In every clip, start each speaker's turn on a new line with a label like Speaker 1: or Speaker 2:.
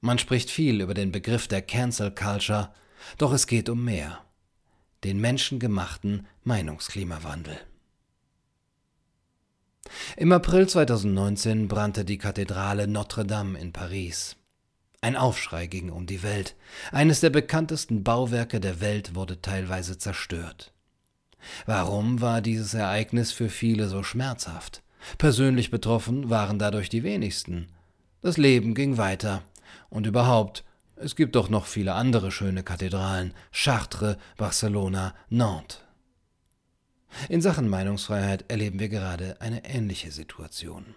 Speaker 1: Man spricht viel über den Begriff der Cancel Culture, doch es geht um mehr. Den menschengemachten Meinungsklimawandel. Im April 2019 brannte die Kathedrale Notre Dame in Paris. Ein Aufschrei ging um die Welt. Eines der bekanntesten Bauwerke der Welt wurde teilweise zerstört. Warum war dieses Ereignis für viele so schmerzhaft? Persönlich betroffen waren dadurch die wenigsten. Das Leben ging weiter. Und überhaupt, es gibt doch noch viele andere schöne Kathedralen, Chartres, Barcelona, Nantes. In Sachen Meinungsfreiheit erleben wir gerade eine ähnliche Situation.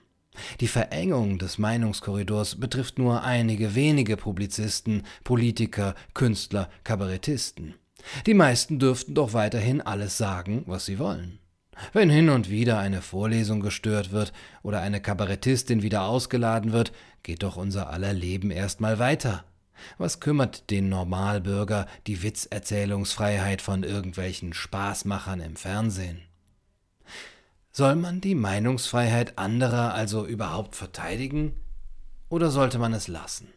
Speaker 1: Die Verengung des Meinungskorridors betrifft nur einige wenige Publizisten, Politiker, Künstler, Kabarettisten. Die meisten dürften doch weiterhin alles sagen, was sie wollen. Wenn hin und wieder eine Vorlesung gestört wird oder eine Kabarettistin wieder ausgeladen wird, geht doch unser aller Leben erstmal weiter. Was kümmert den Normalbürger die Witzerzählungsfreiheit von irgendwelchen Spaßmachern im Fernsehen? Soll man die Meinungsfreiheit anderer also überhaupt verteidigen oder sollte man es lassen?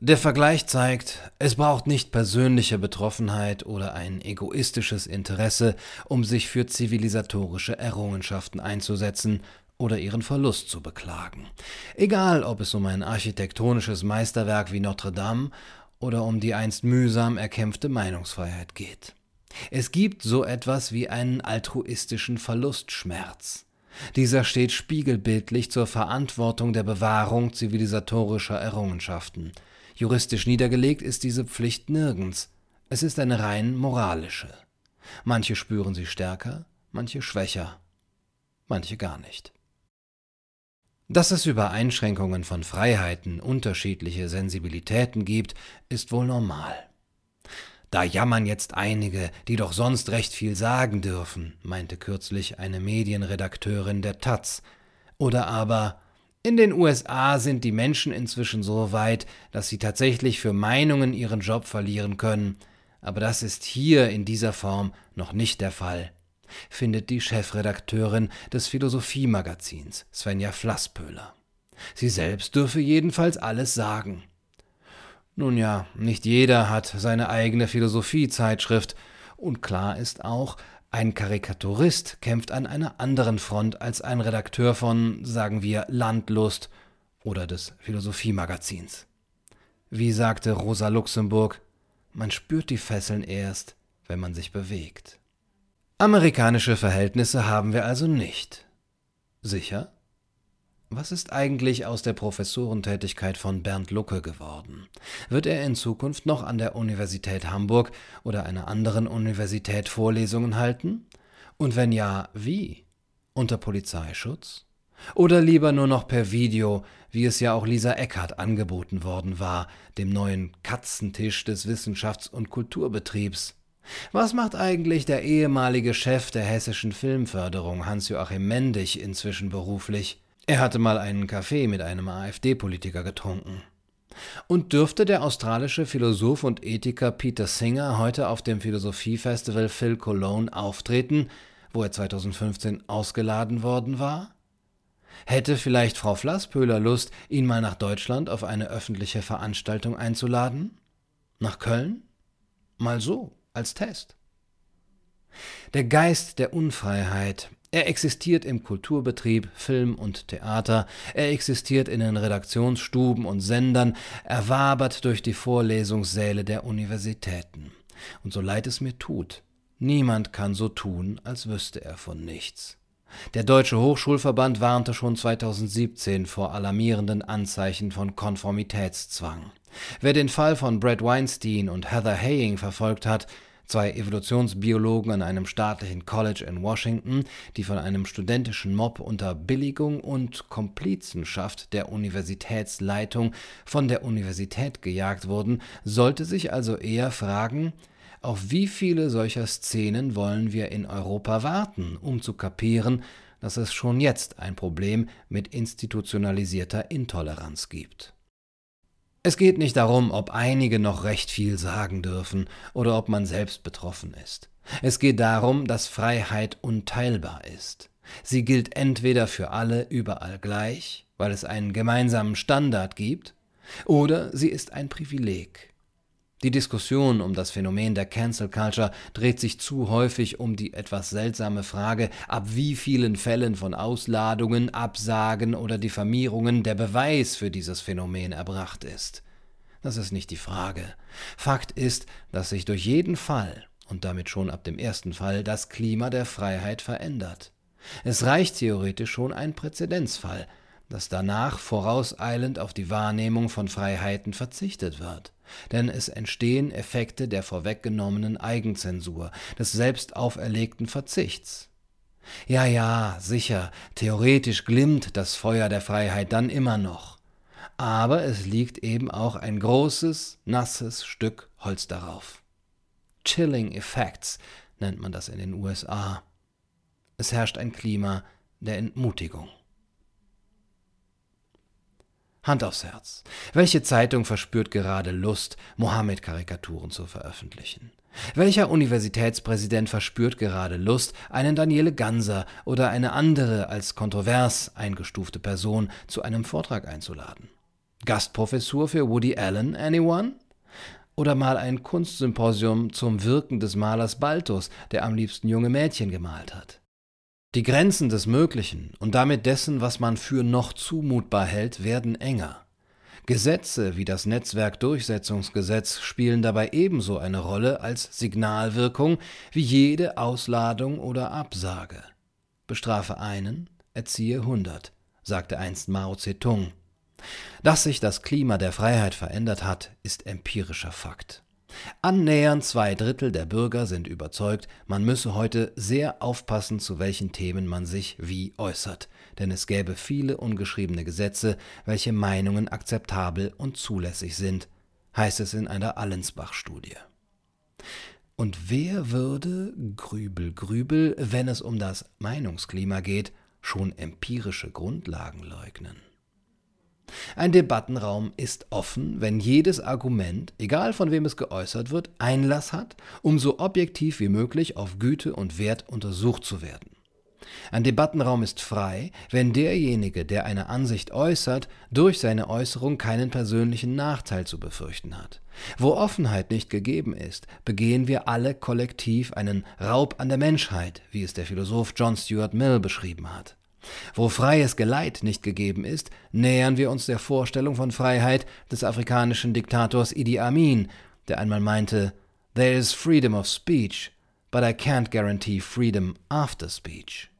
Speaker 1: Der Vergleich zeigt, es braucht nicht persönliche Betroffenheit oder ein egoistisches Interesse, um sich für zivilisatorische Errungenschaften einzusetzen oder ihren Verlust zu beklagen. Egal, ob es um ein architektonisches Meisterwerk wie Notre Dame oder um die einst mühsam erkämpfte Meinungsfreiheit geht. Es gibt so etwas wie einen altruistischen Verlustschmerz. Dieser steht spiegelbildlich zur Verantwortung der Bewahrung zivilisatorischer Errungenschaften. Juristisch niedergelegt ist diese Pflicht nirgends. Es ist eine rein moralische. Manche spüren sie stärker, manche schwächer, manche gar nicht. Dass es über Einschränkungen von Freiheiten unterschiedliche Sensibilitäten gibt, ist wohl normal. Da jammern jetzt einige, die doch sonst recht viel sagen dürfen, meinte kürzlich eine Medienredakteurin der Taz. Oder aber in den USA sind die Menschen inzwischen so weit, dass sie tatsächlich für Meinungen ihren Job verlieren können, aber das ist hier in dieser Form noch nicht der Fall, findet die Chefredakteurin des Philosophiemagazins, Svenja Flasspöhler. Sie selbst dürfe jedenfalls alles sagen. Nun ja, nicht jeder hat seine eigene Philosophiezeitschrift, und klar ist auch, ein Karikaturist kämpft an einer anderen Front als ein Redakteur von, sagen wir, Landlust oder des Philosophiemagazins. Wie sagte Rosa Luxemburg, man spürt die Fesseln erst, wenn man sich bewegt. Amerikanische Verhältnisse haben wir also nicht. Sicher? Was ist eigentlich aus der Professorentätigkeit von Bernd Lucke geworden? Wird er in Zukunft noch an der Universität Hamburg oder einer anderen Universität Vorlesungen halten? Und wenn ja, wie? Unter Polizeischutz? Oder lieber nur noch per Video, wie es ja auch Lisa Eckhardt angeboten worden war, dem neuen Katzentisch des Wissenschafts- und Kulturbetriebs? Was macht eigentlich der ehemalige Chef der hessischen Filmförderung Hans-Joachim Mendig inzwischen beruflich? Er hatte mal einen Kaffee mit einem AfD-Politiker getrunken. Und dürfte der australische Philosoph und Ethiker Peter Singer heute auf dem Philosophiefestival Phil Cologne auftreten, wo er 2015 ausgeladen worden war? Hätte vielleicht Frau Flasspöhler Lust, ihn mal nach Deutschland auf eine öffentliche Veranstaltung einzuladen? Nach Köln? Mal so, als Test. Der Geist der Unfreiheit, er existiert im Kulturbetrieb, Film und Theater, er existiert in den Redaktionsstuben und Sendern, er wabert durch die Vorlesungssäle der Universitäten. Und so leid es mir tut, niemand kann so tun, als wüsste er von nichts. Der Deutsche Hochschulverband warnte schon 2017 vor alarmierenden Anzeichen von Konformitätszwang. Wer den Fall von Brad Weinstein und Heather Haying verfolgt hat, zwei Evolutionsbiologen an einem staatlichen College in Washington, die von einem studentischen Mob unter Billigung und Komplizenschaft der Universitätsleitung von der Universität gejagt wurden, sollte sich also eher fragen, auf wie viele solcher Szenen wollen wir in Europa warten, um zu kapieren, dass es schon jetzt ein Problem mit institutionalisierter Intoleranz gibt. Es geht nicht darum, ob einige noch recht viel sagen dürfen oder ob man selbst betroffen ist. Es geht darum, dass Freiheit unteilbar ist. Sie gilt entweder für alle überall gleich, weil es einen gemeinsamen Standard gibt, Oder sie ist ein Privileg. Die Diskussion um das Phänomen der Cancel Culture dreht sich zu häufig um die etwas seltsame Frage, ab wie vielen Fällen von Ausladungen, Absagen oder Diffamierungen der Beweis für dieses Phänomen erbracht ist. Das ist nicht die Frage. Fakt ist, dass sich durch jeden Fall und damit schon ab dem ersten Fall das Klima der Freiheit verändert. Es reicht theoretisch schon ein Präzedenzfall, dass danach vorauseilend auf die Wahrnehmung von Freiheiten verzichtet wird. Denn es entstehen Effekte der vorweggenommenen Eigenzensur, des selbst auferlegten Verzichts. Ja, ja, sicher, theoretisch glimmt das Feuer der Freiheit dann immer noch. Aber es liegt eben auch ein großes, nasses Stück Holz darauf. Chilling Effects nennt man das in den USA. Es herrscht ein Klima der Entmutigung. Hand aufs Herz. Welche Zeitung verspürt gerade Lust, Mohammed-Karikaturen zu veröffentlichen? Welcher Universitätspräsident verspürt gerade Lust, einen Daniele Ganser oder eine andere als kontrovers eingestufte Person zu einem Vortrag einzuladen? Gastprofessur für Woody Allen, anyone? Oder mal ein Kunstsymposium zum Wirken des Malers Baltus, der am liebsten junge Mädchen gemalt hat? Die Grenzen des Möglichen und damit dessen, was man für noch zumutbar hält, werden enger. Gesetze wie das Netzwerkdurchsetzungsgesetz spielen dabei ebenso eine Rolle als Signalwirkung wie jede Ausladung oder Absage. Bestrafe einen, erziehe hundert, sagte einst Mao Zedong. Dass sich das Klima der Freiheit verändert hat, ist empirischer Fakt. Annähernd zwei Drittel der Bürger sind überzeugt, man müsse heute sehr aufpassen, zu welchen Themen man sich wie äußert, denn es gäbe viele ungeschriebene Gesetze, welche Meinungen akzeptabel und zulässig sind, heißt es in einer Allensbach-Studie. Und wer würde, Grübel, Grübel, wenn es um das Meinungsklima geht, schon empirische Grundlagen leugnen? Ein Debattenraum ist offen, wenn jedes Argument, egal von wem es geäußert wird, Einlass hat, um so objektiv wie möglich auf Güte und Wert untersucht zu werden. Ein Debattenraum ist frei, wenn derjenige, der eine Ansicht äußert, durch seine Äußerung keinen persönlichen Nachteil zu befürchten hat. Wo Offenheit nicht gegeben ist, begehen wir alle kollektiv einen Raub an der Menschheit, wie es der Philosoph John Stuart Mill beschrieben hat. Wo freies Geleit nicht gegeben ist, nähern wir uns der Vorstellung von Freiheit des afrikanischen Diktators Idi Amin, der einmal meinte, There is freedom of speech, but I can't guarantee freedom after speech.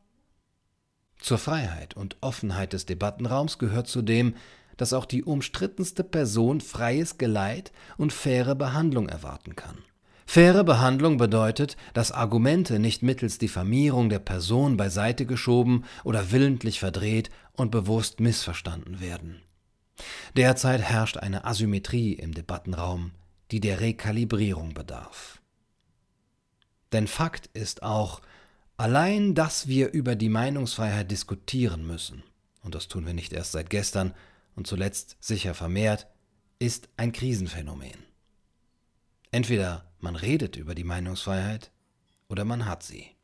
Speaker 1: Zur Freiheit und Offenheit des Debattenraums gehört zudem, dass auch die umstrittenste Person freies Geleit und faire Behandlung erwarten kann. Faire Behandlung bedeutet, dass Argumente nicht mittels Diffamierung der Person beiseite geschoben oder willentlich verdreht und bewusst missverstanden werden. Derzeit herrscht eine Asymmetrie im Debattenraum, die der Rekalibrierung bedarf. Denn Fakt ist auch, allein, dass wir über die Meinungsfreiheit diskutieren müssen, und das tun wir nicht erst seit gestern und zuletzt sicher vermehrt, ist ein Krisenphänomen. Entweder man redet über die Meinungsfreiheit oder man hat sie.